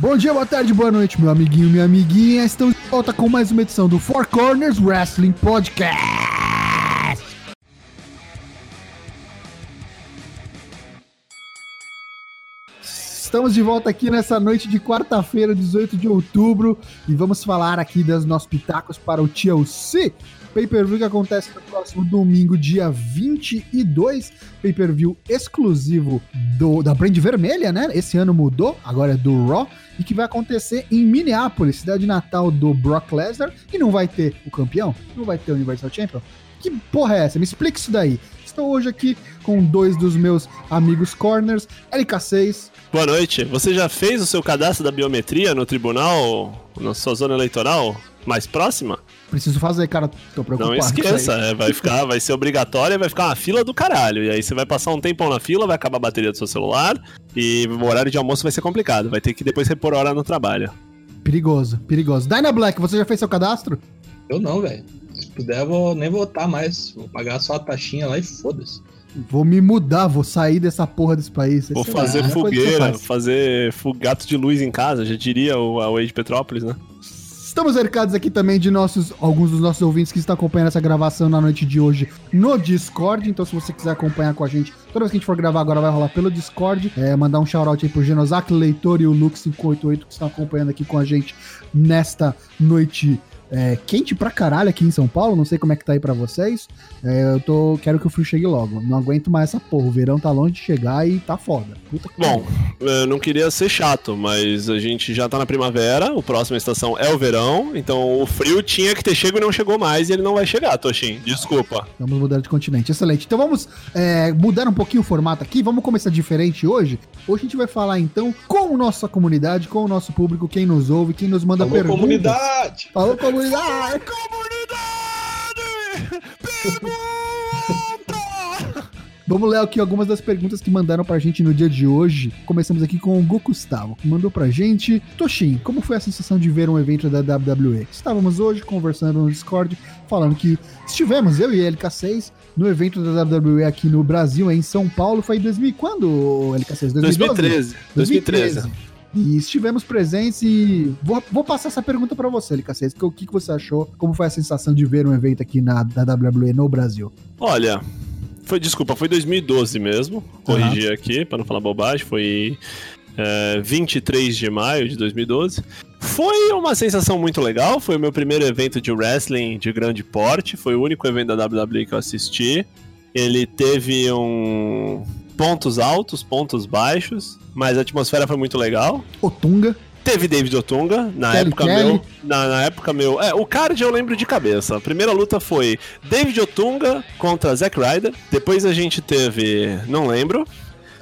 Bom dia, boa tarde, boa noite, meu amiguinho, minha amiguinha. Estamos de volta com mais uma edição do Four Corners Wrestling Podcast. Estamos de volta aqui nessa noite de quarta-feira, 18 de outubro, e vamos falar aqui dos nossos pitacos para o TLC, Pay-per-view que acontece no próximo domingo, dia 22. Pay-per-view exclusivo do, da Brand Vermelha, né? Esse ano mudou, agora é do Raw. E que vai acontecer em Minneapolis, cidade natal do Brock Lesnar. E não vai ter o campeão? Não vai ter o Universal Champion? Que porra é essa? Me explica isso daí. Estou hoje aqui com dois dos meus amigos corners, LK6. Boa noite. Você já fez o seu cadastro da biometria no tribunal, na sua zona eleitoral mais próxima? Preciso fazer, cara. Tô preocupado. Não esqueça, é, vai ficar, vai ser obrigatório, vai ficar uma fila do caralho. E aí você vai passar um tempão na fila, vai acabar a bateria do seu celular e o horário de almoço vai ser complicado. Vai ter que depois repor hora no trabalho. Perigoso, perigoso. Dyna Black, você já fez seu cadastro? Eu não, velho. Se puder, eu vou nem votar mais. Vou pagar só a taxinha lá e foda-se. Vou me mudar, vou sair dessa porra desse país. Vou fazer é fogueira, fazer gato de luz em casa, já diria o Away de Petrópolis, né? Estamos cercados aqui também de nossos, alguns dos nossos ouvintes que estão acompanhando essa gravação na noite de hoje no Discord. Então, se você quiser acompanhar com a gente, toda vez que a gente for gravar agora vai rolar pelo Discord. É, mandar um shout-out aí pro Genosaki Leitor e o Lux588 que estão acompanhando aqui com a gente nesta noite é, quente pra caralho aqui em São Paulo, não sei como é que tá aí pra vocês. É, eu tô. Quero que o frio chegue logo. Não aguento mais essa porra. O verão tá longe de chegar e tá foda. Bom, eu não queria ser chato, mas a gente já tá na primavera, o próximo estação é o verão, então o frio tinha que ter chego e não chegou mais e ele não vai chegar, Toshin. Desculpa. Vamos mudar de continente. Excelente. Então vamos é, mudar um pouquinho o formato aqui. Vamos começar diferente hoje. Hoje a gente vai falar então com nossa comunidade, com o nosso público, quem nos ouve, quem nos manda Falou perguntas. comunidade! Falou comunidade! Comunidade! Vamos ler aqui algumas das perguntas que mandaram pra gente no dia de hoje. Começamos aqui com o Gu Gustavo, que mandou pra gente. Toshin, como foi a sensação de ver um evento da WWE? Estávamos hoje conversando no Discord, falando que estivemos, eu e LK6, no evento da WWE aqui no Brasil, em São Paulo. Foi em 2000 quando, LK6? 2013. 2013. E estivemos presentes e vou, vou passar essa pergunta para você, LK6. O que, que você achou? Como foi a sensação de ver um evento aqui na da WWE no Brasil? Olha, foi, desculpa, foi 2012 mesmo. Corrigi uhum. aqui, para não falar bobagem. Foi é, 23 de maio de 2012. Foi uma sensação muito legal. Foi o meu primeiro evento de wrestling de grande porte. Foi o único evento da WWE que eu assisti. Ele teve um pontos altos, pontos baixos, mas a atmosfera foi muito legal. Otunga. Teve David Otunga, na Kelly época Kelly. meu. Na, na, época meu. É, o card eu lembro de cabeça. A primeira luta foi David Otunga contra Zack Ryder. Depois a gente teve. Não lembro.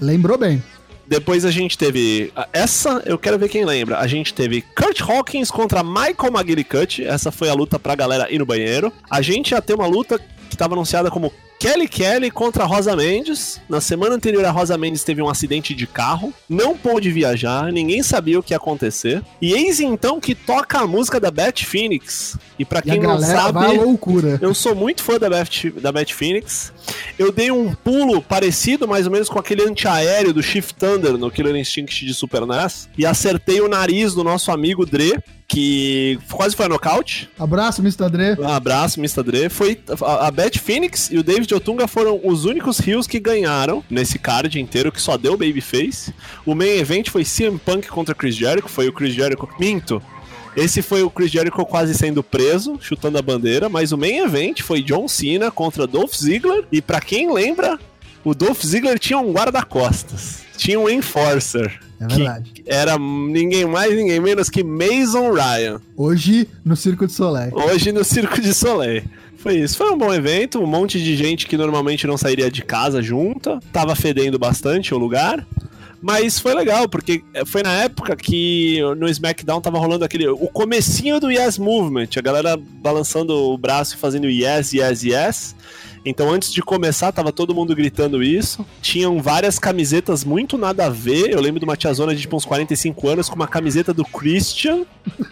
Lembrou bem. Depois a gente teve. Essa eu quero ver quem lembra. A gente teve Kurt Hawkins contra Michael McGillicuddy. Essa foi a luta pra galera ir no banheiro. A gente ia ter uma luta que estava anunciada como Kelly Kelly contra Rosa Mendes. Na semana anterior, a Rosa Mendes teve um acidente de carro, não pôde viajar, ninguém sabia o que ia acontecer. E eis então que toca a música da Beth Phoenix. E para quem não sabe, loucura. eu sou muito fã da Beth, da Beth Phoenix. Eu dei um pulo parecido mais ou menos com aquele antiaéreo do Shift Thunder no Killer Instinct de Super NES e acertei o nariz do nosso amigo Dre, que quase foi a nocaute. Abraço, Mr. Dre. Um abraço, Mr. Dre. Foi a, a Beth Phoenix e o David Otunga foram os únicos rios que ganharam nesse card inteiro, que só deu Babyface. O main event foi CM Punk contra Chris Jericho, foi o Chris Jericho. Minto. Esse foi o Chris Jericho quase sendo preso, chutando a bandeira, mas o main event foi John Cena contra Dolph Ziggler. E para quem lembra, o Dolph Ziggler tinha um guarda-costas, tinha um enforcer. É verdade. era ninguém mais, ninguém menos que Mason Ryan. Hoje no Circo de Soleil. Hoje no Circo de Soleil. Foi isso. Foi um bom evento, um monte de gente que normalmente não sairia de casa junta. Tava fedendo bastante o lugar. Mas foi legal, porque foi na época que no SmackDown tava rolando aquele. O comecinho do Yes Movement, a galera balançando o braço e fazendo yes, yes, yes. Então antes de começar, tava todo mundo gritando isso. Tinham várias camisetas muito nada a ver. Eu lembro de uma tiazona de tipo uns 45 anos com uma camiseta do Christian,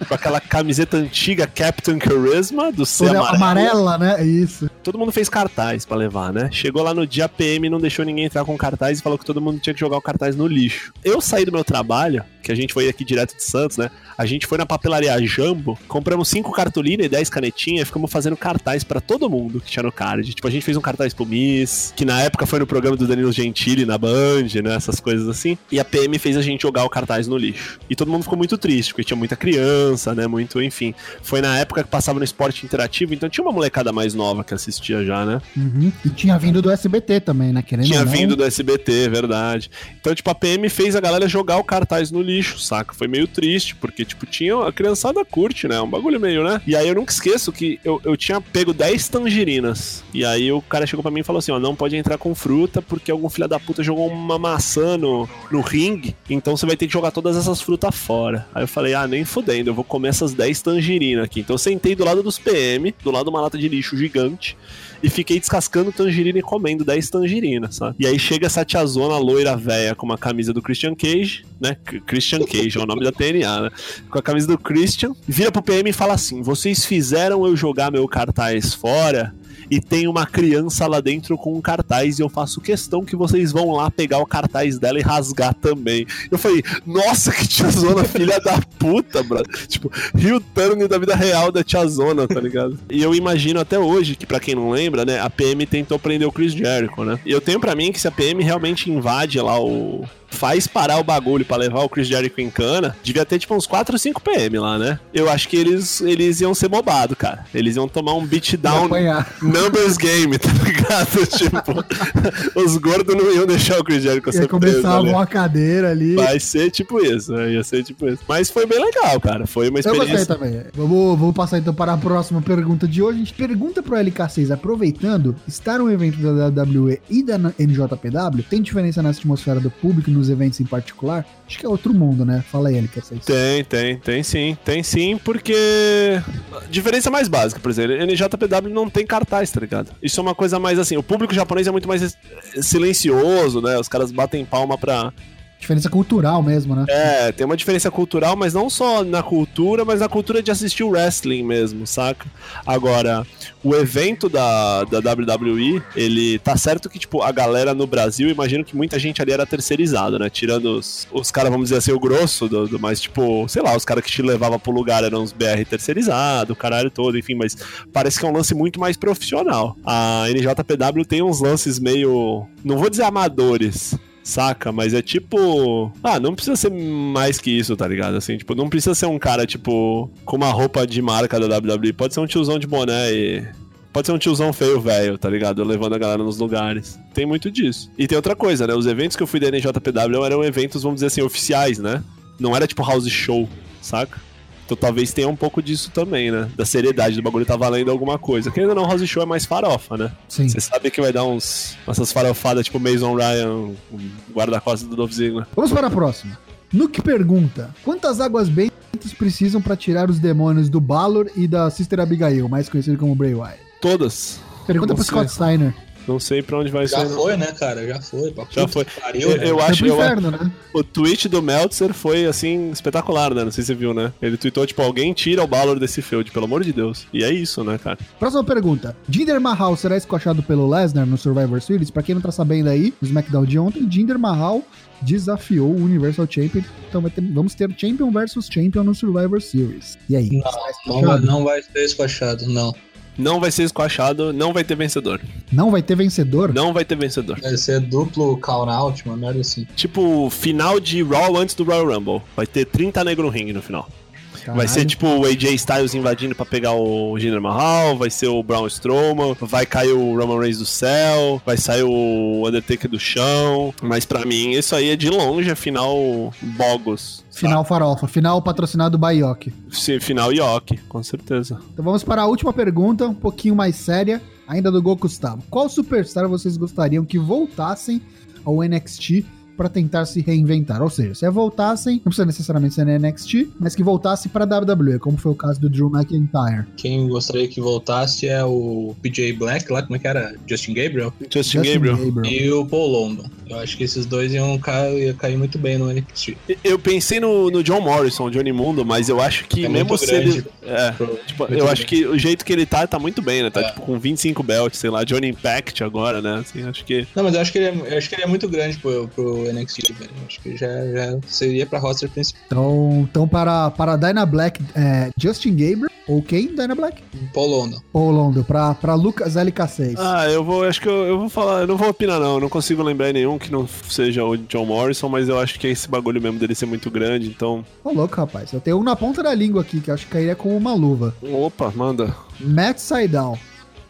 com aquela camiseta antiga Captain Charisma, do C amarelo. amarela, né? Isso. Todo mundo fez cartaz pra levar, né? Chegou lá no dia PM, não deixou ninguém entrar com cartaz e falou que todo mundo tinha que jogar o cartaz no lixo. Eu saí do meu trabalho, que a gente foi aqui direto de Santos, né? A gente foi na papelaria Jambo, compramos cinco cartolinas e 10 canetinhas e ficamos fazendo cartaz pra todo mundo que tinha no card. Tipo, a gente fez um cartaz pro Miss, que na época foi no programa do Danilo Gentili na Band, né? Essas coisas assim. E a PM fez a gente jogar o cartaz no lixo. E todo mundo ficou muito triste, porque tinha muita criança, né? Muito, enfim. Foi na época que passava no esporte interativo, então tinha uma molecada mais nova que assistia já, né? Uhum. E tinha vindo do SBT também, né? Querendo Tinha não. vindo do SBT, verdade. Então, tipo, a PM fez a galera jogar o cartaz no lixo, saca? Foi meio triste, porque, tipo, tinha. A criançada curte, né? Um bagulho meio, né? E aí eu nunca esqueço que eu, eu tinha pego 10 tangerinas. E aí o cara chegou pra mim e falou assim: ó, não pode entrar com fruta, porque algum filho da puta jogou uma maçã no, no ringue. Então você vai ter que jogar todas essas frutas fora. Aí eu falei, ah, nem fudendo, eu vou comer essas 10 tangerinas aqui. Então eu sentei do lado dos PM, do lado de uma lata de lixo gigante e fiquei descascando tangerina e comendo 10 tangerinas, sabe? E aí chega essa tiazona loira velha com uma camisa do Christian Cage, né? Christian Cage é o nome da TNA, né? Com a camisa do Christian, vira pro PM e fala assim: vocês fizeram eu jogar meu cartaz fora. E tem uma criança lá dentro com um cartaz e eu faço questão que vocês vão lá pegar o cartaz dela e rasgar também. Eu falei, nossa, que tiazona filha da puta, brother. Tipo, Rio Turner da vida real da tiazona, tá ligado? E eu imagino até hoje que, pra quem não lembra, né, a PM tentou prender o Chris Jericho, né? E eu tenho pra mim que se a PM realmente invade lá o. Faz parar o bagulho pra levar o Chris Jericho em cana, devia ter tipo uns 4 ou 5 PM lá, né? Eu acho que eles, eles iam ser mobados, cara. Eles iam tomar um beatdown numbers game, tá ligado? tipo, os gordos não iam deixar o Chris Jericho Ia ser preso. começar a cadeira ali. Vai ser tipo isso, né? ia ser tipo isso. Mas foi bem legal, cara. Foi uma Eu gostei experiência. também. Vamos, vamos passar então para a próxima pergunta de hoje. A gente pergunta pro LK6, aproveitando, estar um evento da WWE e da NJPW, tem diferença na atmosfera do público e eventos em particular? Acho que é outro mundo, né? Fala aí, LK6. Tem, tem, tem sim. Tem sim, porque. Diferença mais básica, por exemplo, NJPW não tem cartaz, tá ligado? Isso é uma coisa mais assim. O público japonês é muito mais silencioso, né? Os caras batem palma pra, Diferença cultural mesmo, né? É, tem uma diferença cultural, mas não só na cultura, mas na cultura de assistir o wrestling mesmo, saca? Agora, o evento da, da WWE, ele tá certo que, tipo, a galera no Brasil, imagino que muita gente ali era terceirizada, né? Tirando os, os caras, vamos dizer assim, o grosso, do, do mais, tipo, sei lá, os caras que te levavam pro lugar eram os BR terceirizados, o caralho todo, enfim, mas parece que é um lance muito mais profissional. A NJPW tem uns lances meio, não vou dizer amadores, Saca? Mas é tipo. Ah, não precisa ser mais que isso, tá ligado? Assim, tipo, não precisa ser um cara, tipo, com uma roupa de marca da WWE. Pode ser um tiozão de boné e. Pode ser um tiozão feio, velho, tá ligado? Levando a galera nos lugares. Tem muito disso. E tem outra coisa, né? Os eventos que eu fui da NJPW eram eventos, vamos dizer assim, oficiais, né? Não era tipo house show, saca? Então talvez tenha um pouco disso também, né? Da seriedade do bagulho tá valendo alguma coisa. Querendo ou não, house show é mais farofa, né? Sim. Você sabe que vai dar uns. Essas farofadas tipo Mason Ryan, o guarda-costas do Dolph Ziggler. Vamos para a próxima. Nuke pergunta: Quantas águas bentas precisam para tirar os demônios do Balor e da Sister Abigail, mais conhecido como Bray Wyatt? Todas. Pergunta Não pro. Scott Steiner. Não sei pra onde vai Já ser. não. foi, né, cara? Já foi. Pra Já puta foi. que Pariu, Eu, né? eu Foi acho inferno, né? o tweet do Meltzer foi assim espetacular, né? Não sei se você viu, né? Ele tweetou tipo alguém tira o Balor desse field, pelo amor de Deus. E é isso, né, cara? Próxima pergunta. Jinder Mahal será escochado pelo Lesnar no Survivor Series? Pra quem não tá sabendo aí, no SmackDown de ontem, Jinder Mahal desafiou o Universal Champion. Então vai ter- vamos ter Champion versus Champion no Survivor Series. E aí? será Não, vai, não vai ser escochado, não. Não vai ser esquachado, não vai ter vencedor. Não vai ter vencedor? Não vai ter vencedor. Vai ser duplo count out, uma merda assim. Tipo, final de Raw antes do Royal Rumble. Vai ter 30 negro no ringue no final. Vai ser Caralho. tipo o AJ Styles invadindo pra pegar o Jinder Mahal, vai ser o Braun Strowman, vai cair o Roman Reigns do céu, vai sair o Undertaker do chão. Mas pra mim, isso aí é de longe a final Bogos. Final farofa. Final patrocinado by Yoki. Sim, final Yoki, com certeza. Então vamos para a última pergunta, um pouquinho mais séria, ainda do Gol Gustavo. Qual superstar vocês gostariam que voltassem ao NXT pra tentar se reinventar. Ou seja, se voltassem, não precisa necessariamente ser na NXT, mas que voltasse pra WWE, como foi o caso do Drew McIntyre. Quem gostaria que voltasse é o PJ Black, lá como é que era? Justin Gabriel? Justin, Gabriel. E o Paul London. Eu acho que esses dois iam cair, ia cair muito bem no NXT. Eu pensei no, no John Morrison, Johnny Mundo, mas eu acho que É mesmo se grande. ele. É, Pro- tipo, eu acho grande. que o jeito que ele tá, tá muito bem, né? Tá É. tipo com 25 belts, sei lá, Johnny Impact agora, né? Assim, acho que. Não, mas eu acho que ele é, acho que ele é muito grande pro, pro NXT, velho. Acho que já, já seria pra roster principal. Então, então para, para Dyna Black, é, Justin Gabriel, ou quem? Dyna Black? Paul London. Ou Londo, pra, pra Lucas LK6. Ah, eu vou. Acho que eu, eu vou falar. Eu não vou opinar, não. Eu não consigo lembrar nenhum que não seja o John Morrison, mas eu acho que é esse bagulho mesmo dele ser muito grande, então. Ô, louco, rapaz. Eu tenho um na ponta da língua aqui, que eu acho que cairia como uma luva. Opa, manda. Matt Sydal.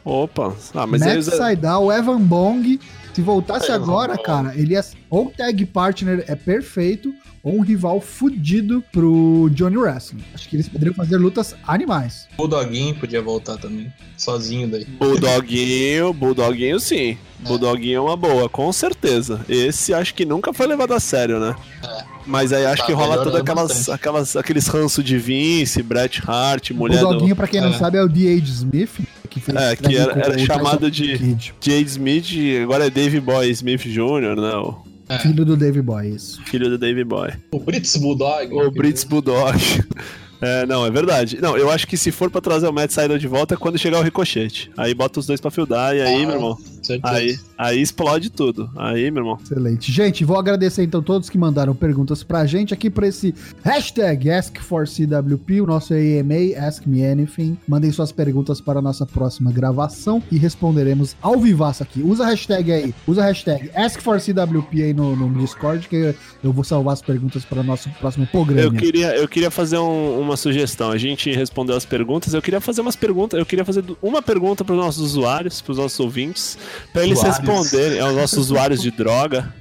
Opa. Ah, mas Matt eles. Sydal, Evan Bong. Se voltasse Evan agora, cara, ele ia. Ou tag partner é perfeito, ou um rival fudido pro Johnny Wrestling. Acho que eles poderiam fazer lutas animais. O Doguinho podia voltar também. Sozinho daí. Bulldoguinho, Bulldoguinho sim. Bulldoguinho é uma boa, com certeza. Esse acho que nunca foi levado a sério, né? É. Mas aí acho Tá que rola todas melhorando aquelas, aquelas, aqueles ranço de Vince, Bret Hart, O mulher do. Pra quem não É. sabe, é o D.H. Smith, que fez É, que era- era chamado de- Jade Smith, agora é Dave Boy Smith Jr., né? O É. filho do Dave Boy, isso. filho do Dave Boy. O Brits Bulldog. O Brits Bulldog. É, não, é verdade. Não, eu acho que se for pra trazer o Matt Sydal de volta é quando chegar o ricochete. Aí bota os dois pra fildar e aí, Ah, meu irmão, Certeza. aí, aí explode tudo. Aí, meu irmão. Excelente. Gente, vou agradecer então todos que mandaram perguntas pra gente aqui pra esse hashtag AskForCWP, o nosso AMA, Ask Me Anything. Mandem suas perguntas para a nossa próxima gravação e responderemos ao vivaço aqui. Usa a hashtag aí, usa a hashtag AskForCWP aí no, no Discord que eu vou salvar as perguntas para o nosso próximo programa. Eu queria, eu queria fazer um- uma sugestão. A gente respondeu as perguntas. Eu queria fazer umas perguntas. Eu queria fazer uma pergunta para os nossos usuários, para os nossos ouvintes, para eles responderem. É os nossos usuários de droga.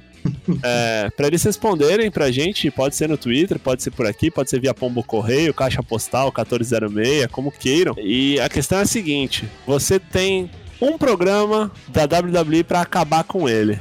É, para eles responderem pra gente, pode ser no Twitter, pode ser por aqui, pode ser via Pombo Correio, Caixa Postal 1406, como queiram. E a questão é a seguinte: você tem um programa da WWE pra acabar com ele.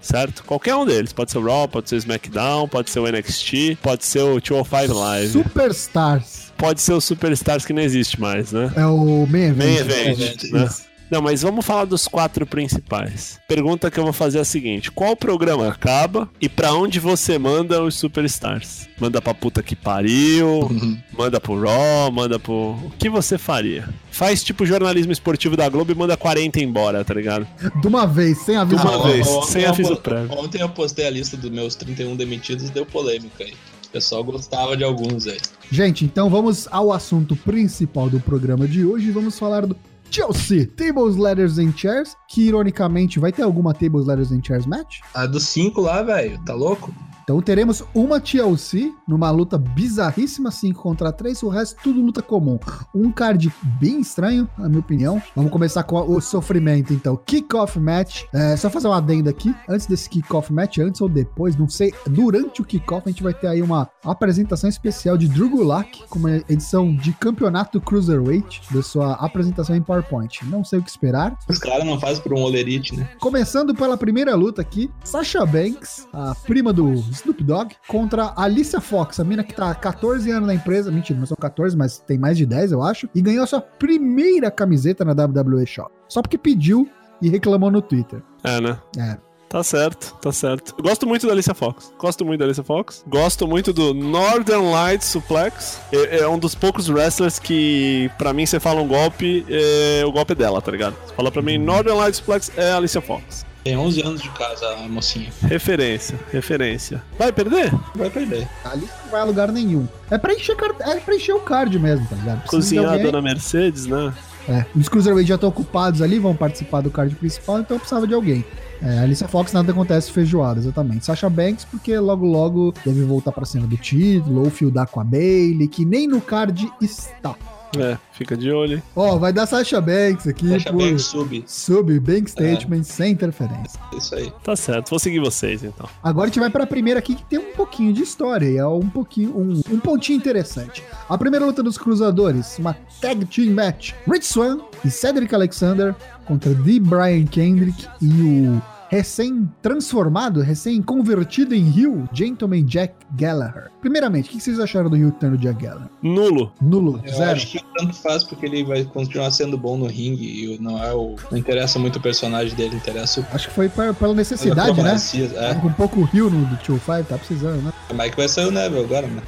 Certo? Qualquer um deles. Pode ser o Raw, pode ser o SmackDown, pode ser o NXT, pode ser o 205 Live. Superstars. Pode ser o Superstars que não existe mais, né? É o main event. Main event, né? Não, mas vamos falar dos quatro principais. Pergunta que eu vou fazer é a seguinte: qual programa acaba e pra onde você manda os superstars? Manda pra puta que pariu, Uhum. manda pro Raw, manda pro. O que você faria? Faz tipo jornalismo esportivo da Globo e manda 40 embora, tá ligado? De uma vez, sem aviso. De uma Ah, vez, ontem sem aviso prévio. Ontem eu postei a lista dos meus 31 demitidos deu polêmica aí. O pessoal gostava de alguns aí. Gente, então vamos ao assunto principal do programa de hoje. Vamos falar do Chelsea Tables, Ladders and Chairs, que ironicamente vai ter alguma Tables, Ladders and Chairs match. A dos cinco lá, velho, tá louco? Então teremos uma TLC numa luta bizarríssima 5 contra 3, o resto tudo luta comum. Um card bem estranho, na minha opinião. Vamos começar com o sofrimento, então. Kickoff match. É, só fazer uma adenda aqui. Antes desse kickoff match, antes ou depois, não sei. Durante o kickoff, a gente vai ter aí uma apresentação especial de Drew Gulak, com uma edição de campeonato Cruiserweight, da sua apresentação em PowerPoint. Não sei o que esperar. Os caras não fazem por um olerite, né? Começando pela primeira luta aqui, Sasha Banks, a prima do Snoop Dogg, contra Alicia Fox, a mina que tá há 14 anos na empresa. Mentira, não são 14, mas tem mais de 10, eu acho. E ganhou a sua primeira camiseta na WWE Shop. Só porque pediu e reclamou no Twitter. É, né? É. Tá certo, tá certo. Eu gosto muito da Alicia Fox. Gosto muito da Alicia Fox. Gosto muito do Northern Light Suplex. É, é um dos poucos wrestlers que, pra mim, você fala um golpe, é o golpe dela, tá ligado? Você fala pra mim, Northern Light Suplex é a Alicia Fox. Tem 11 anos de casa a mocinha. Referência, referência. Vai perder? Vai perder. A Alicia não vai a lugar nenhum. É pra encher, é pra encher o card mesmo, tá ligado? Precisa Cozinhar a dona Mercedes, né? É, os Cruiserweight já estão ocupados ali, vão participar do card principal, então precisava de alguém. É, Alicia Fox nada acontece feijoada, exatamente. Sasha Banks, porque logo logo deve voltar pra cena do título, ou fildar com a Bailey, que nem no card está. É, fica de olho. Ó, vai dar Sasha Banks aqui por bem sub. sub Bank Statement sem interferência. Isso aí. Tá certo, vou seguir vocês então. Agora a gente vai pra primeira aqui que tem um pouquinho de história e é um pouquinho um, um pontinho interessante. A primeira luta dos cruzadores, uma tag team match. Rich Swan e Cedric Alexander contra The Brian Kendrick e o recém-transformado, recém-convertido em Rio, Gentleman Jack Gallagher. Primeiramente, o que vocês acharam do Rio Tano Jack Gallagher? Nulo. Nulo, Eu zero. acho que tanto faz porque ele vai continuar sendo bom no ringue e não é o. Não interessa muito o personagem dele, interessa o. Acho que foi pra- pela necessidade, né? É, um pouco Rio no do 205, tá precisando, né? mas que vai sair o Neville agora, né?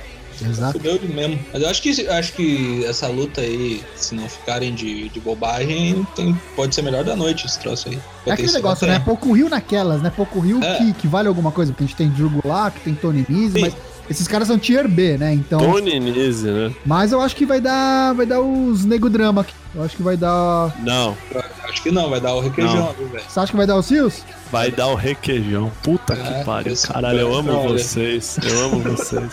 Exato. Fudeu ele mesmo. Mas eu acho que, acho que essa luta aí, se não ficarem de, de bobagem, tem, pode ser melhor da noite esse troço aí. É aquele negócio, né? Pouco Rio naquelas, né? Pouco Rio É. que, que vale alguma coisa, porque a gente tem Drew Gulak, tem Tony Nese, mas esses caras são tier B, né? Então, Tony Nese, né? mas eu acho que vai dar, vai dar os nego drama aqui. Eu acho que vai dar. Não. Acho que não, vai dar o requeijão velho. Você acha que vai dar os Seals? Vai dar o requeijão. Puta É, que pariu. Caralho, eu amo olha. vocês. Eu amo vocês.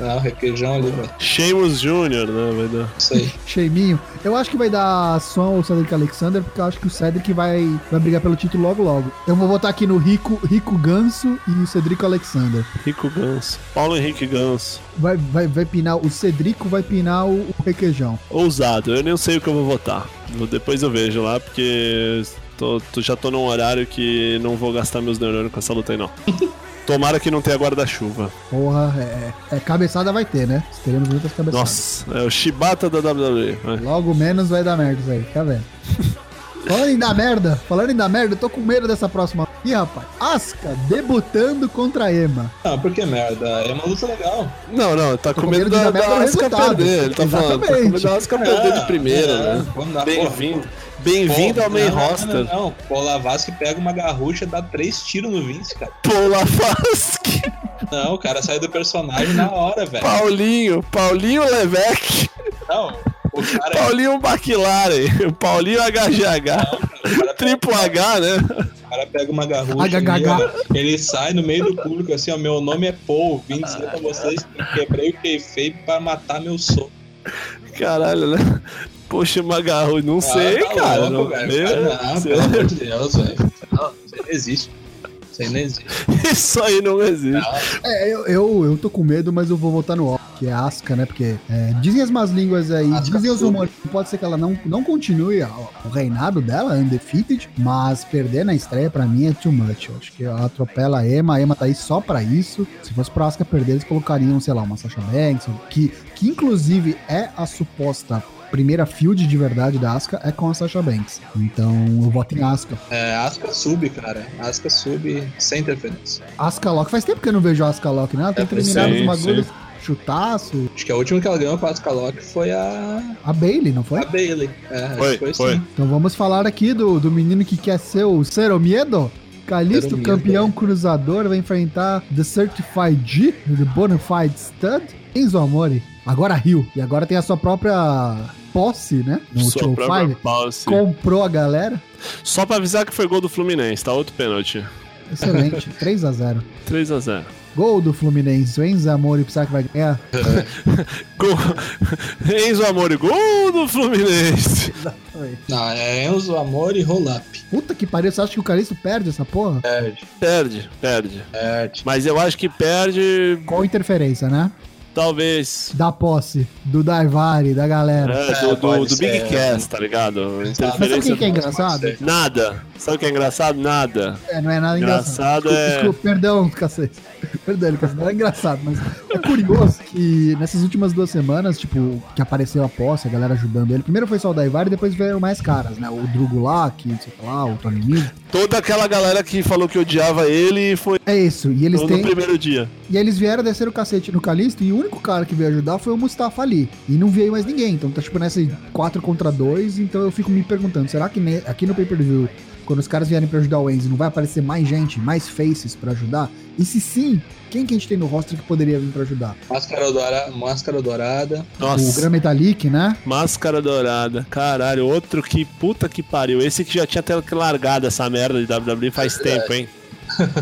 Ah, o requeijão ali, velho. Sheamus Jr., né? Vai dar. Isso aí. Cheiminho. Eu acho que vai dar Swan ou Cedric Alexander, porque eu acho que o Cedric vai, vai brigar pelo título logo logo. Eu vou votar aqui no Rico, Rico Ganso e o Cedrico Alexander. Rico Ganso. Paulo Henrique Ganso. Vai, vai, vai pinar, o Cedrico vai pinar o, o requeijão. Ousado. Eu nem sei o que eu vou votar. Depois eu vejo lá, porque tô, tô- já tô num horário que não vou gastar meus neurônios com essa luta aí, não. Tomara que não tenha guarda-chuva. Porra, é, é cabeçada vai ter, né? Teremos muitas cabeçadas. Nossa, é o Shibata da WWE. vai. Logo menos vai dar merda isso aí, fica vendo. falando em dar merda, falando em dar merda, eu tô com medo dessa próxima. Ih, rapaz, Asuka debutando contra a Emma. Não, porque merda. É uma luta legal. Não, não, tá com com medo da, dar merda da Asuka resultado. perder. Ele tá falando, tá com medo da Asuka perder de primeira, é, né? Vamos dar Bem-vindo. Bem-vindo ao main não, não, roster. Não, não. O Lavasque pega uma garrucha, dá três tiros no Vince, cara. Paula Fasque. Não, o cara sai do personagem na hora, velho. Paulinho. Paulinho Levesque. Não, o cara. Paulinho McLaren. Paulinho HGH. o cara Triplo H, né? O cara pega uma garrucha, ó, ele sai no meio do público assim, ó, meu nome é Paul, vim dizer pra vocês que quebrei o kayfabe pra matar meu soco. Caralho, né? Poxa, Magarro, não sei, tá cara. louco, não, velho. meu, Não, sei- pelo amor de Deus, velho. Não, isso aí não existe. Isso aí não existe. Isso aí não existe. Não, É, eu, eu, eu tô com medo, mas eu vou votar no O, que é a Asuka, né? Porque é, dizem as más línguas aí, Asuka dizem os rumores que pode ser que ela não, não continue o reinado dela, undefeated, mas perder na estreia pra mim é too much. Eu acho que ela atropela a Emma, a Emma tá aí só pra isso. Se fosse pra Asuka perder, eles colocariam, sei lá, uma Sasha Banks, que, que inclusive é a suposta primeira field de verdade da Asuka é com a Sasha Banks. Então eu voto em Asuka. É, Asuka sub, cara. Asuka sub sem interferência. Asuka Lock, faz tempo que eu não vejo a Asuka Lock, né? Ela tem É, terminado sim, os bagulhos, chutaço. Acho que a última que ela ganhou com a Asuka Lock foi a, A Bailey, não foi? a Bailey. É, Foi, foi, foi. sim. Então vamos falar aqui do, do menino que quer ser o Zero Miedo. Calisto, campeão cruzador, vai enfrentar The Certified G, The Bonafide Stud, Enzo Amore. Agora Rio. E agora tem a sua própria posse, né? No Sua própria 5. posse. Comprou a galera. Só pra avisar que foi gol do Fluminense, tá? Outro pênalti. Excelente. 3 a 0 3x0. Gol do Fluminense. O Enzo Amore, será que vai ganhar? Gol. Enzo Amor, gol do Fluminense. Não, é Enzo, Amor e Roll-Up. Puta que pariu. Você acha que o Calisto perde essa porra? Perde, Perde, perde. perde. Mas eu acho que perde, Com interferência, né? Talvez. Da posse, do Daivari, da galera. É, do, do, do Big. Cast, tá ligado? Mas sabe o que, é engraçado? Nada. Sabe o que é engraçado? Nada. É, não é nada engraçado. Engraçado desculpa, é- desculpa, perdão, cacete. Perdão, Lucas, não é engraçado, mas é curioso que nessas últimas duas semanas, tipo, que apareceu a posse, a galera ajudando ele. Primeiro foi só o Daivari, depois veio mais caras, né? O que não sei lá, o Tony Nese. Toda aquela galera que falou que odiava ele foi É isso, e eles no têm. primeiro dia. E eles vieram descer o cacete no Calisto e o único cara que veio ajudar foi o Mustafa Ali. E não veio mais ninguém. Então tá tipo nessa 4 contra 2. Então eu fico me perguntando, será que aqui no pay-per-view, quando os caras vierem pra ajudar o Enzo, não vai aparecer mais gente, mais faces pra ajudar? E se sim, quem que a gente tem no roster que poderia vir pra ajudar? Máscara, doura, máscara dourada. O Nossa. Gran Metalik, né? Máscara dourada. Caralho, outro que puta que pariu. Esse que já tinha até largado essa merda de WWE faz tempo, hein?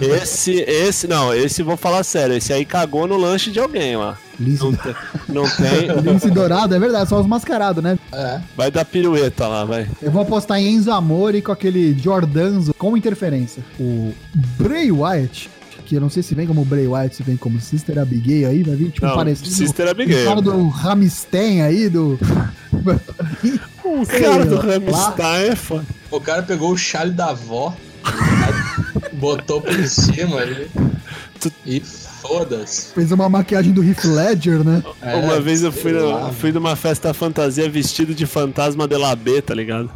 Esse, esse, não, esse vou falar sério. Esse aí cagou no lanche de alguém lá. Lince, Não tem. Não tem. Lince Dourado, é verdade, só os mascarados, né? É. Vai dar pirueta lá, vai. Eu vou apostar em Enzo Amore com aquele Jordanzo com interferência. O Bray Wyatt, que eu não sei se vem como Bray Wyatt, se vem como Sister Abigail aí, vai vir tipo Não, parecido. Sister O Abigail. cara do Ramstein aí, do. O cara do. Ramstein é foda. O cara pegou o chale da avó. Botou por cima ali. E foda-se. Fez uma maquiagem do Heath Ledger, né? É, Uma vez eu fui, no- fui numa festa fantasia vestido de fantasma de la B, tá ligado?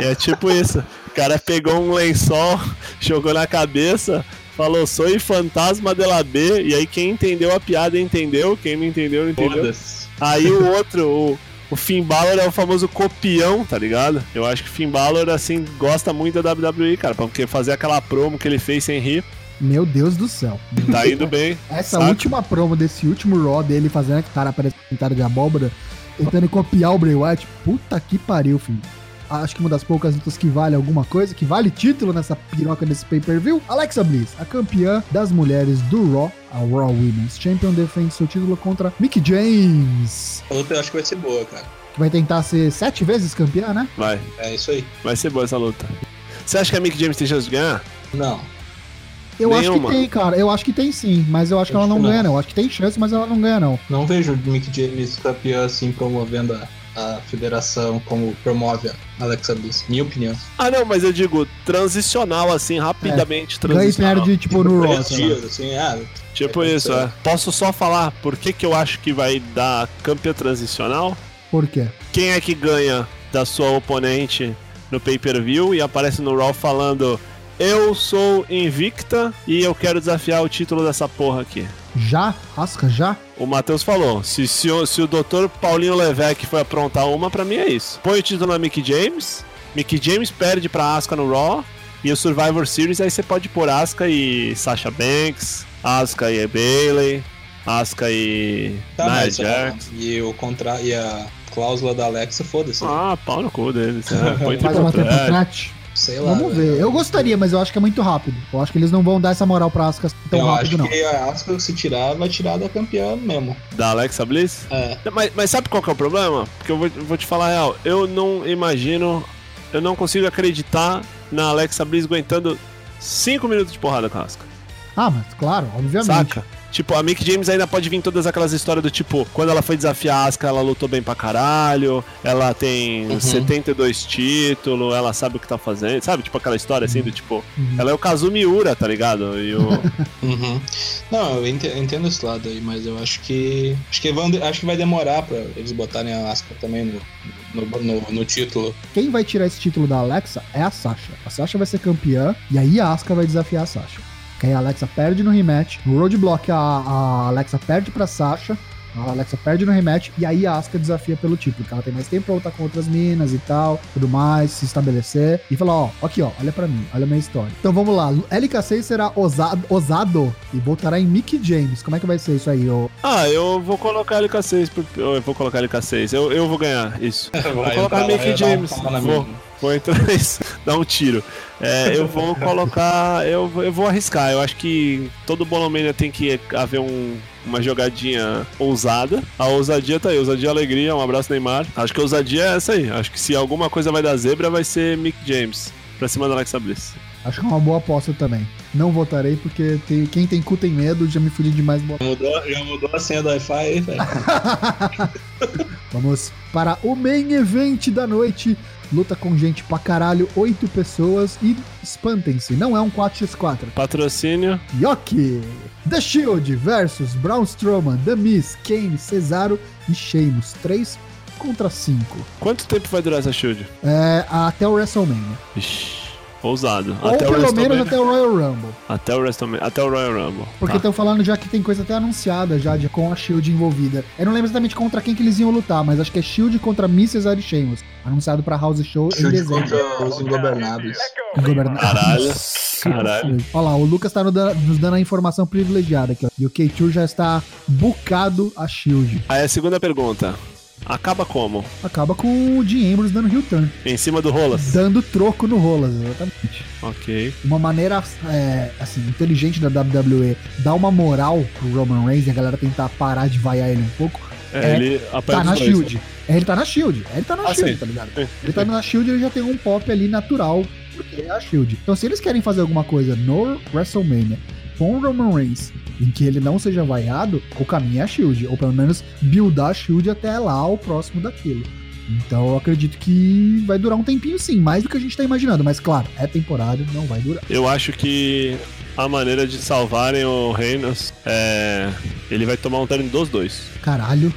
E é tipo isso. O cara pegou um lençol, jogou na cabeça, falou, sou fantasma de la B, e aí quem entendeu a piada entendeu, quem não entendeu, não entendeu. Foda-se. Aí o outro, o, o Finn Balor é o famoso copião, tá ligado? Eu acho que o Finn Balor, assim, gosta muito da WWE, cara, porque fazer aquela promo que ele fez sem rir, Meu Deus do céu. tá indo bem. Essa Saca? última promo desse último Raw dele fazendo a cara parecendo cara de abóbora, tentando copiar o Bray Wyatt, puta que pariu, filho. Acho que uma das poucas lutas que vale alguma coisa, que vale título nessa piroca desse pay-per-view. Alexa Bliss, a campeã das mulheres do Raw, a Raw Women's Champion, defende seu título contra Mick James, A luta eu acho que vai ser boa, cara. que vai tentar ser sete vezes campeã, né? Vai, É isso aí. vai ser boa essa luta. Você acha que a Mick James tem chance de ganhar? Não. Eu acho Nenhuma. que tem, cara. Eu acho que tem sim, mas eu acho que Acho ela não que não. ganha, não. Eu acho que tem chance, mas ela não ganha, não. Não vejo o Mick James campeão assim promovendo a, a federação como promove a Alexa Bliss. Minha opinião. Ah, não, mas eu digo transicional, assim, rapidamente Ganha e transicional. perde, tipo, no Raw. Três sei lá. dias, assim, ah, Tipo É, isso, é. Posso só falar por que, que eu acho que vai dar campeã transicional? Por quê? Quem é que ganha da sua oponente no pay-per-view e aparece no Raw falando eu sou invicta e eu quero desafiar o título dessa porra aqui. Já? Asca, já? O Matheus falou, se, se, o, se o Dr. Paulinho Levesque foi aprontar uma, pra mim é isso. Põe o título na Mickey James, Mickey James perde pra Asuka no Raw, e o Survivor Series aí você pode pôr Asuka e Sasha Banks, Asuka e Bailey, Asuka e tá, Nia Jax. e, o contra, e a cláusula da Alexa, foda-se. Ah, pau no cu deles. É, põe Faz uma Sei lá. Vamos ver. Eu gostaria, mas eu acho que é muito rápido. Eu acho que eles não vão dar essa moral pra Asca tão eu rápido, acho não. que a Asuka, se tirar, vai tirar da campeã mesmo. Da Alexa Bliss? É. Mas, mas sabe qual que é o problema? Porque eu vou, vou te falar a real. Eu não imagino, eu não consigo acreditar na Alexa Bliss aguentando 5 minutos de porrada com a Asuka. Ah, mas claro, obviamente. Saca? Tipo, a Mick James ainda pode vir todas aquelas histórias do tipo, quando ela foi desafiar a Asuka, ela lutou bem pra caralho, ela tem Uhum. 72 títulos, ela sabe o que tá fazendo, sabe? Tipo aquela história assim do tipo, Uhum. ela é o Kazumi Ura, tá ligado? E o. Uhum. Não, eu entendo esse lado aí, mas eu acho que. Acho que, vão, acho que vai demorar pra eles botarem a Asuka também no, no, no, no título. Quem vai tirar esse título da Alexa é a Sasha. A Sasha vai ser campeã e aí a Asuka vai desafiar a Sasha. Que aí a Alexa perde no rematch. No Roadblock a, a Alexa perde pra Sasha. A Alexa perde no rematch e aí a Asuka desafia pelo título. Porque ela tem mais tempo pra lutar com outras minas e tal, tudo mais, se estabelecer. E falar, ó, aqui ó, olha pra mim, olha a minha história. Então vamos lá, LK6 será osado, osado e voltará em Mickey James. Como é que vai ser isso aí, ô? Ah, eu vou colocar LK6. pro- Eu vou colocar LK6. Eu, eu vou ganhar isso. Vou colocar Mickey James. Vou. Vou entrar isso, dar um tiro. É, eu vou colocar. Eu, vou- eu vou arriscar. Eu acho que todo Bolomania tem que haver um- uma jogadinha ousada. A ousadia tá aí. Ousadia e alegria. Um abraço, Neymar. Acho que a ousadia é essa aí. Acho que se alguma coisa vai dar zebra, vai ser Mick James. Pra cima da Alexa Bliss. Acho que é uma boa aposta também. Não votarei porque tem- quem tem cu tem medo, já me fudi demais. boa- Mudou, já mudou a senha do Wi-Fi aí, velho. Vamos para o main event da noite. Luta com gente pra caralho, oito pessoas e espantem-se, não é um 4x4. Patrocínio. Yoki! The Shield versus Braun Strowman, The Miz, Kane, Cesaro e Sheamus. 3 contra 5. Quanto tempo vai durar essa shield? É, até o WrestleMania. Ixi, ousado. Ou até o pelo menos até o Royal Rumble. Até o WrestleMania. Até o Royal Rumble. Porque Tá. estão falando já que tem coisa até anunciada já de, com a Shield envolvida. Eu não lembro exatamente contra quem que eles iam lutar, mas acho que é Shield contra Miz, Cesaro e Sheamus. Anunciado pra House Show em Chute dezembro. contra os ingobernáveis. Governador. Caralho. Caralho. Olha lá, o Lucas tá no da- nos dando a informação privilegiada aqui, ó. E o K2 já está bucado a Shield. Aí a segunda pergunta. Acaba como? Acaba com o Dean Ambrose dando heel turn. Em cima do Rolas? Dando troco no Rolas, exatamente. Ok. Uma maneira, é, assim, inteligente da WWE dar uma moral pro Roman Reigns e a galera tentar parar de vaiar ele um pouco. É, É, ele Tá na. Shield. É, Ele tá na Shield. Ele tá na Ah, Shield, sim. tá ligado? Ele tá na Shield ele já tem um pop ali natural, porque é a Shield. Então, se eles querem fazer alguma coisa no WrestleMania com o Roman Reigns, em que ele não seja vaiado, o caminho é a Shield. Ou pelo menos buildar a Shield até lá, o próximo daquilo. Então eu acredito que vai durar um tempinho sim, mais do que a gente tá imaginando. Mas claro, é temporário, não vai durar. Eu acho que a maneira de salvarem o Reynolds é. Ele vai tomar um turn dos dois. Caralho.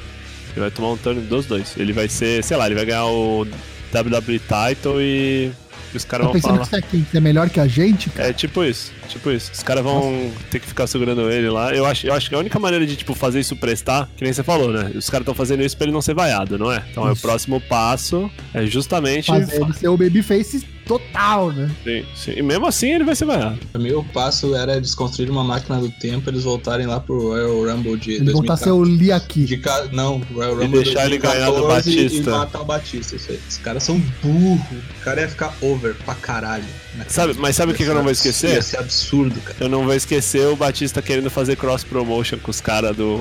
Ele vai tomar um turn dos dois. Ele vai ser, sei lá, ele vai ganhar o WWE Title e os caras Tá vão falar. que você é quem? Que é melhor que a gente? cara? É tipo isso, tipo isso. Os caras vão ter que ficar segurando ele lá. Eu acho, eu acho que a única maneira de, tipo, fazer isso prestar, que nem você falou, né? Os caras estão fazendo isso pra ele não ser vaiado, não é? Então é o próximo passo é justamente. Fazer ele ser o babyface total, né? Sim, sim. E mesmo assim ele vai ser. Pra mim, o passo era desconstruir uma máquina do tempo eles voltarem lá pro Royal Rumble de Ele voltar a 2014. ser o Lee aqui. De ca... Não, Royal E Rumble deixar ele ganhar do 2014 Batista. E matar o Batista, isso aí. Os caras são burros. O cara ia ficar over pra caralho. Sabe- mas sabe o que que eu não vou esquecer? Ia ser absurdo, cara. Eu não vou esquecer o Batista querendo fazer cross promotion com os caras do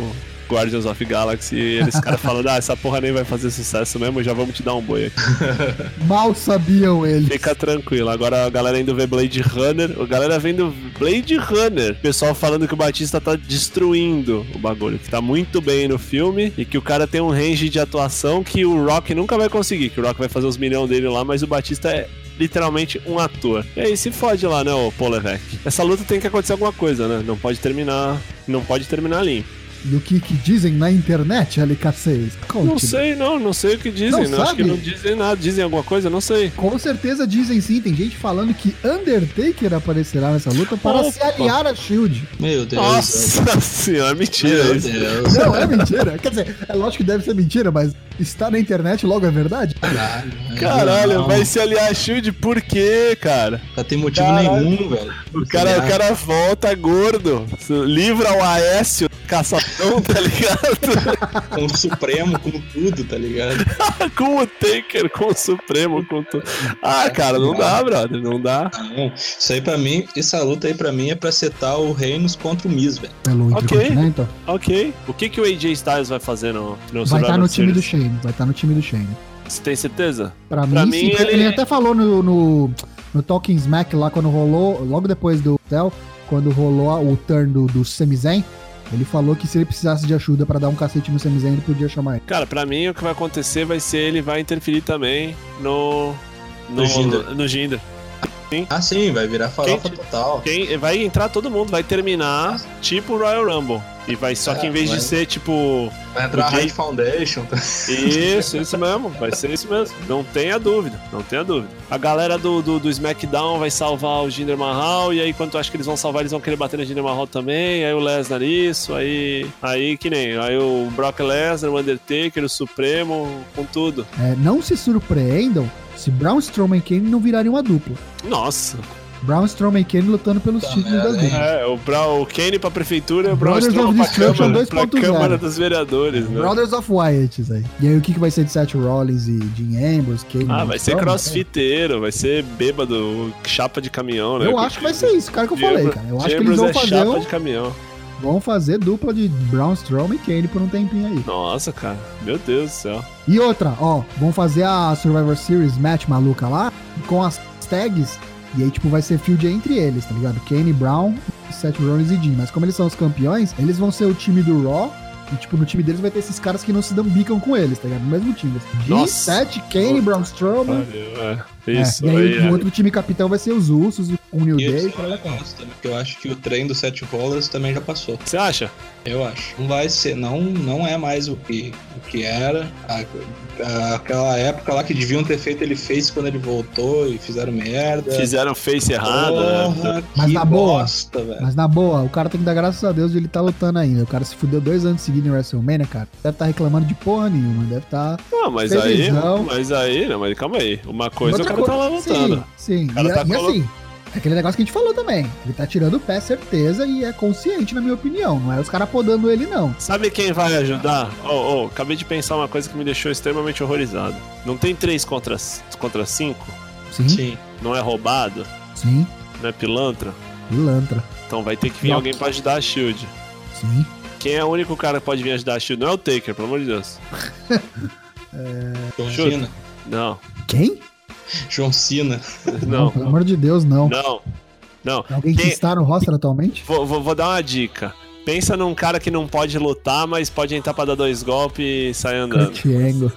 Guardians of Galaxy e eles caras falando, ah, essa porra nem vai fazer sucesso mesmo, já vamos te dar um boi aqui. Mal sabiam ele. Fica tranquilo. Agora a galera indo ver Blade Runner, a galera vendo Blade Runner. O pessoal falando que o Batista tá destruindo o bagulho, que tá muito bem no filme e que o cara tem um range de atuação que o Rock nunca vai conseguir, que o Rock vai fazer os milhões dele lá, mas o Batista é literalmente um ator. E aí se fode lá, né, o Levesque. Essa luta tem que acontecer alguma coisa, né? Não pode terminar, não pode terminar limpo. E o que, que dizem na internet, LK6? Conte. Não sei, não, não sei o que dizem. Não Não, acho que sabe? não dizem nada. Dizem alguma coisa? Não sei. Com certeza dizem sim, tem gente falando que Undertaker aparecerá nessa luta para Opa. se aliar a Shield. Meu Deus. Nossa senhora, mentira Meu isso. Deus. Não, é mentira. Quer dizer, é lógico que deve ser mentira, mas está na internet, logo é verdade. Caralho. Caralho, vai se aliar a Shield por quê, cara? Não tem motivo Caralho. nenhum, velho. O cara, o cara volta gordo, livra o Aécio, caçadão, tá ligado? Com o Supremo, com tudo, tá ligado? com o Taker, com o Supremo, com tudo. Ah, cara, não dá, brother, não dá. Não, isso aí pra mim, essa luta aí pra mim é pra setar o Reinos contra o Miz, velho. Pelo Ok. Intercontinental. Ok. O que, que o AJ Styles vai fazer no, no Vai estar no Survivor time do? Shane. Vai estar no time do Shane. Você tem certeza? Pra, Pra mim, ele- Ele... até falou no, no, no Talking Smack lá quando rolou, logo depois do hotel, quando rolou o turn do, do Sami Zayn, ele falou que se ele precisasse de ajuda pra dar um cacete no Sami Zayn, ele podia chamar ele. Cara, pra mim o que vai acontecer vai ser ele vai interferir também no. No, No Jinder. no Jinder. Ah, sim, vai virar farofa Quem- total. Quem, vai entrar todo mundo, vai terminar tipo o Royal Rumble. E vai só que É, em vez vai. de ser tipo. Vai entrar High Foundation. Isso, isso mesmo. Vai ser isso mesmo. Não tenha dúvida. Não tenha dúvida. A galera do, do, do SmackDown vai salvar o Jinder Mahal. E aí, quando tu acha que eles vão salvar, eles vão querer bater no Jinder Mahal também. Aí o Lesnar isso. Aí. Aí que nem. Aí o Brock Lesnar, o Undertaker, o Supremo, com tudo. É, não se surpreendam se Braun Strowman e Kane não virarem uma dupla. Nossa. Braun Strowman e Kane lutando pelos Tá títulos das merda, hein? duplas. É, o, Bra o Kane pra prefeitura e o Brothers Strowman of pra Câmara, pra 2.0. Câmara dos Vereadores, né? Brothers of Wyatt, aí. E aí o que, que vai ser de Seth Rollins e Dean Ambrose, Kane? Ah, vai ser crossfiteiro, vai ser bêbado, chapa de caminhão, né? Eu acho que vai ser isso, cara, que eu falei, cara. Eu acho que eles vão é fazer, chapa um- de caminhão. vão fazer dupla de Braun Strowman e Kane por um tempinho aí. Nossa, cara. Meu Deus do céu. E outra, ó, vão fazer a Survivor Series match maluca lá com as tags. E aí, tipo, vai ser field entre eles, tá ligado? Kane, Brown, Seth Rollins e Dean. Mas como eles são os campeões, eles vão ser o time do Raw. E, tipo, no time deles vai ter esses caras que não se dão bicam com eles, tá ligado? No mesmo time. Nossa. Seth, Kane, Braun Strowman. Valeu, é. É, Isso, e aí, aí, o é. outro time capitão vai ser os Usos, o New E Day. é porque eu acho que o trem do Seth Rollins também já passou. Você acha? Eu acho. Não vai ser, não, não é mais o que, o que era. A- a- aquela época lá que deviam ter feito ele fez quando ele voltou e fizeram merda. Fizeram face errada. né? Porra, Mas na boa. bosta, velho. Mas na boa, o cara tem que dar graças a Deus de ele tá lutando ainda. O cara se fudeu dois anos seguidos em WrestleMania, cara. Deve estar reclamando de porra nenhuma. Deve estar. Não, mas aí. Felizão. Mas aí, não, mas calma aí. Uma coisa Outra cara tá lá lutando. Sim, sim. E, tá e colo- assim, é aquele negócio que a gente falou também. Ele tá tirando o pé, certeza, e é consciente, na minha opinião. Não é os caras podando ele, não. Sabe quem vai ajudar? Oh, oh, acabei de pensar uma coisa que me deixou extremamente horrorizado. Não tem 3 contra 5? Contra cinco? Sim, sim. Sim. não é roubado? Não é pilantra? Pilantra. Então vai ter que vir Não. alguém pra ajudar a Shield. Sim. Quem é o único cara que pode vir ajudar a Shield? Não é o Taker, pelo amor de Deus. Cena. Não, Quem? John Cena. não, Pelo amor de Deus, não. não. Não. Alguém que está no roster atualmente? Vou, vou- vou dar uma dica. Pensa num cara que não pode lutar, mas pode entrar pra dar dois golpes e sair andando. Kurt Angle.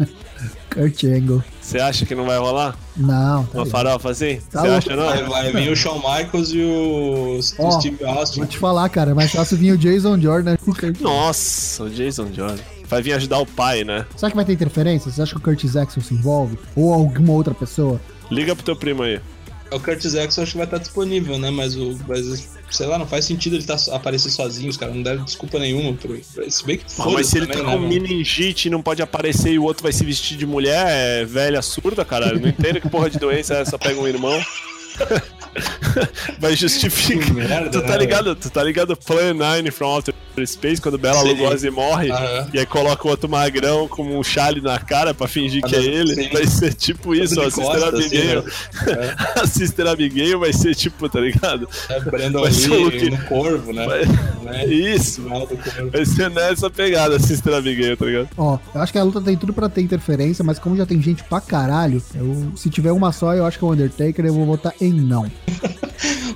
Kurt Angle. Você acha que não vai rolar? Não, tá Uma louco. farofa assim? Tá Você louco. acha não? Vai, vai vir o Shawn Michaels e o, o Ó, Steve Austin. Vou te falar, cara, é mais fácil vir o Jason Jordan Nossa, o Jason Jordan. Vai vir ajudar o pai, né? Será que vai ter interferência? Você acha que o Curtis Axel se envolve? Ou alguma outra pessoa? Liga pro teu primo aí. O Curtis Axel acho que vai estar disponível, né? Mas o. Mas, sei lá, não faz sentido ele tá, aparecer sozinho, os caras não devem desculpa nenhuma. Pro, se bem que Ah, mas se ele tá com né, meningite e não pode aparecer e o outro vai se vestir de mulher, é velha surda, caralho. Não entendo que porra de doença é essa, pega um irmão. vai justificar. Merda, tu tá né, ligado? Tu tá ligado Plan 9 from Outer Space, quando Bela Sim. Lugosi morre Aham. e aí coloca o outro magrão com um chale na cara pra fingir que é ele? Sim. Vai ser tipo isso, de ó. Sister costas, Abigail. assim, né? A Sister Abigail vai ser tipo, tá ligado? É Brandon Vai ser o Luke- no Corvo, né? Vai- Né? Isso, Corvo. vai ser nessa pegada, Sister Abigail, tá ligado? Ó, eu acho que a luta tem tudo pra ter interferência, mas como já tem gente pra caralho, eu, se tiver uma só, eu acho que é o Undertaker, eu vou votar em não.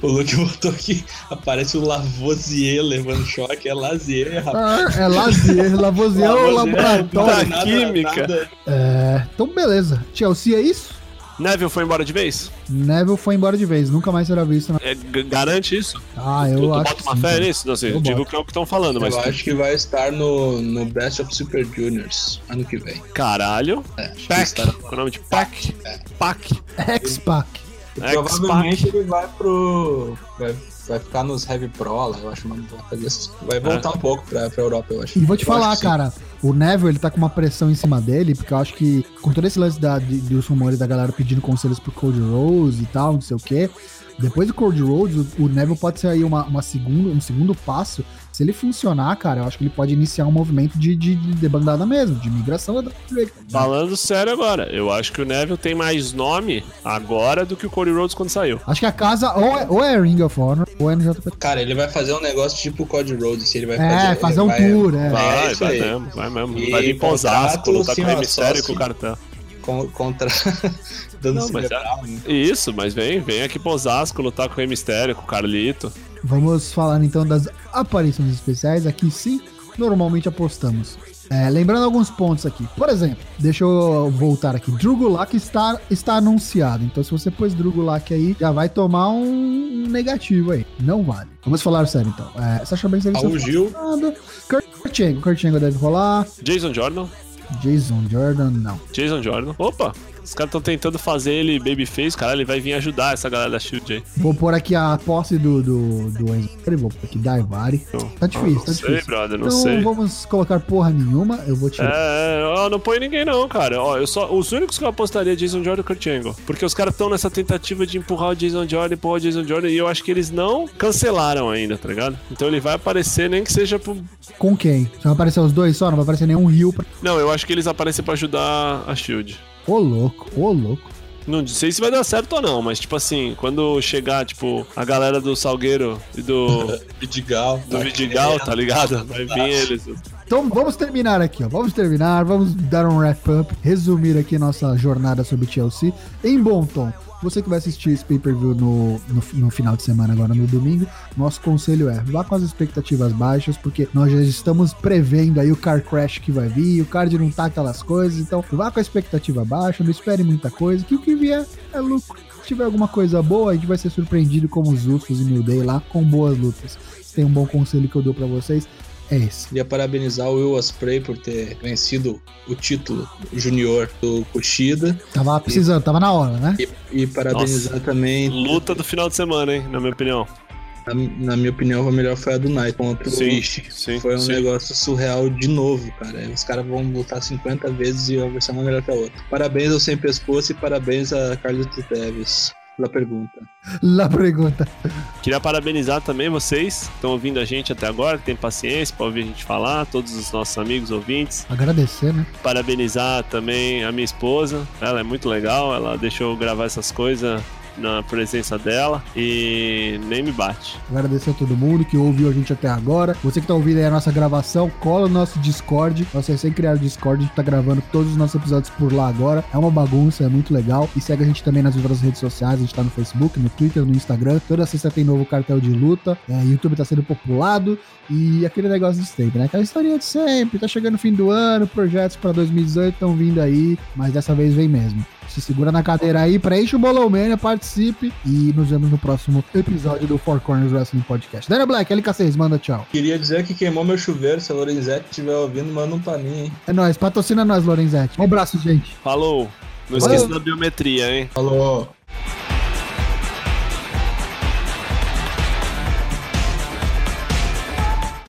O Luke botou aqui, aparece o Lavoisier levando choque, é Lazier, rapaz. Ah, é Lazier, Lavoisier ou Lavoisier, Laboratório. da química. É, então beleza. Chelsea é isso? Neville foi embora de vez? Neville foi embora de vez, nunca mais será visto. Na... É, garante isso? Ah, eu tu tu acho bota que uma sim, fé nisso? Não sei, Eu eu digo boto. que é o que estão falando, mas. Eu acho que vai estar no, no Best of Super Juniors ano que vem. Caralho. É, acho que Pac. estará- Com o nome de Pac. É. Pac. X-Pac. Provavelmente ele vai pro. Vai, vai ficar nos Heavy Pro lá, eu acho. Mas vai, vai voltar um pouco pra, pra Europa, eu acho. E vou te Eu falar, sim. cara, o Neville, ele tá com uma pressão em cima dele, porque eu acho que, com todo esse lance da, de, dos rumores da galera pedindo conselhos pro Cody Rose e tal, não sei o quê, depois do Cody Rhodes, o, o Neville pode ser aí uma, uma segundo, um segundo passo. Se ele funcionar, cara, eu acho que ele pode iniciar um movimento de, de, de debandada mesmo, de migração da WWE. Falando sério agora, eu acho que o Neville tem mais nome agora do que o Cody Rhodes quando saiu. Acho que a casa ou é, ou é Ring of Honor ou é NJPW. Cara, ele vai fazer um negócio tipo o Cody Rhodes, se ele vai É, fazer. fazer ele um vai tour, é. Vai, isso vai aí. mesmo, vai mesmo. E vai vir pra Osasco, lutar com assim, o ó, Mistério e com o se- cartão. con- contra. Dando Não, mas é- né? Isso, mas vem, vem aqui pro Osasco lutar com o Rei Mistério, com o Carlito. Vamos falar então das aparições especiais. Aqui sim, normalmente apostamos. É, lembrando alguns pontos aqui. Por exemplo, deixa eu voltar aqui. Drugulak está, está anunciado. Então, se você pôs Drugulak aí, já vai tomar um negativo aí. Não vale. Vamos falar sério então. É, Sasha Banks deve Raul Gil. Kurt Angle. Kurt Angle deve rolar. Jason Jordan. Jason Jordan, não. Jason Jordan. Opa! Os caras estão tentando fazer ele babyface, cara. Ele vai vir ajudar essa galera da Shield aí. Vou pôr aqui a posse do, do, do Enzo. Vou pôr aqui Daivari. Tá difícil, tá não sei, difícil. brother, não Então sei. vamos colocar porra nenhuma. Eu vou tirar. É, ó, não põe ninguém não, cara. Ó, eu só, os únicos que eu apostaria é Jason Jordan e Kurt Angle. Porque os caras estão nessa tentativa de empurrar o Jason Jordan, empurrar o Jason Jordan, e eu acho que eles não cancelaram ainda, tá ligado? Então ele vai aparecer, nem que seja pro... Com quem? Só vai aparecer os dois só? Não vai aparecer nenhum rio pra. Não, eu acho que eles aparecem pra ajudar a Shield. Ô louco, ô louco. Não sei se vai dar certo ou não, mas tipo assim, quando chegar, tipo, a galera do Salgueiro e do, Vidigal. do Vidigal, tá ligado? Vai vir eles. Então vamos terminar aqui, ó. Vamos terminar, vamos dar um wrap-up, resumir aqui nossa jornada sobre Chelsea em bom tom. Você que vai assistir esse pay-per-view no, no, no final de semana, agora no domingo, nosso conselho é vá com as expectativas baixas, porque nós já estamos prevendo aí o car crash que vai vir, o card não tá aquelas coisas, então vá com a expectativa baixa, não espere muita coisa, que o que vier é lucro. Se tiver alguma coisa boa, a gente vai ser surpreendido como os Usos e New Day lá, com boas lutas. Tem um bom conselho que eu dou pra vocês, é esse. Queria parabenizar o Will Ospreay por ter vencido o título junior do Kushida. Tava precisando, tava na hora, né? E, e parabenizar também, Luta do final de semana, hein, na minha opinião. na, na minha opinião, a melhor foi a do Knight contra Sim, o Ishi. sim, Foi um sim. negócio surreal de novo, cara. Os caras vão lutar 50 vezes e uma vai ser uma melhor que a outra. Parabéns ao Sem Pescoço e parabéns a Carlito Teves pela pergunta. La pergunta. Queria parabenizar também vocês que estão ouvindo a gente até agora, que tem paciência para ouvir a gente falar, todos os nossos amigos ouvintes. Agradecer, né? Parabenizar também a minha esposa, ela é muito legal, ela deixou eu gravar essas coisas na presença dela e nem me bate. Agradecer a todo mundo que ouviu a gente até agora. Você que tá ouvindo aí a nossa gravação, cola no nosso Discord. Nosso recém-criado Discord, a gente tá gravando todos os nossos episódios por lá agora. É uma bagunça, é muito legal. E segue a gente também nas outras redes sociais. A gente tá no Facebook, no Twitter, no Instagram. Toda sexta tem novo cartel de luta. É, YouTube tá sendo populado. E aquele negócio de sempre, né? Aquela historinha de sempre. Tá chegando o fim do ano, projetos pra 2018 estão vindo aí. Mas dessa vez vem mesmo. Se segura na cadeira aí, preenche o Bolão Mania, participe e nos vemos no próximo episódio do Four Corners Wrestling Podcast. Daniel Black, LK6, manda tchau. Queria dizer que queimou meu chuveiro. Se a Lorenzetti estiver ouvindo, manda um pra mim, hein? É nóis, patrocina nós, Lorenzetti. Um abraço, gente. Falou! Não Falou. esqueça da biometria, hein? Falou.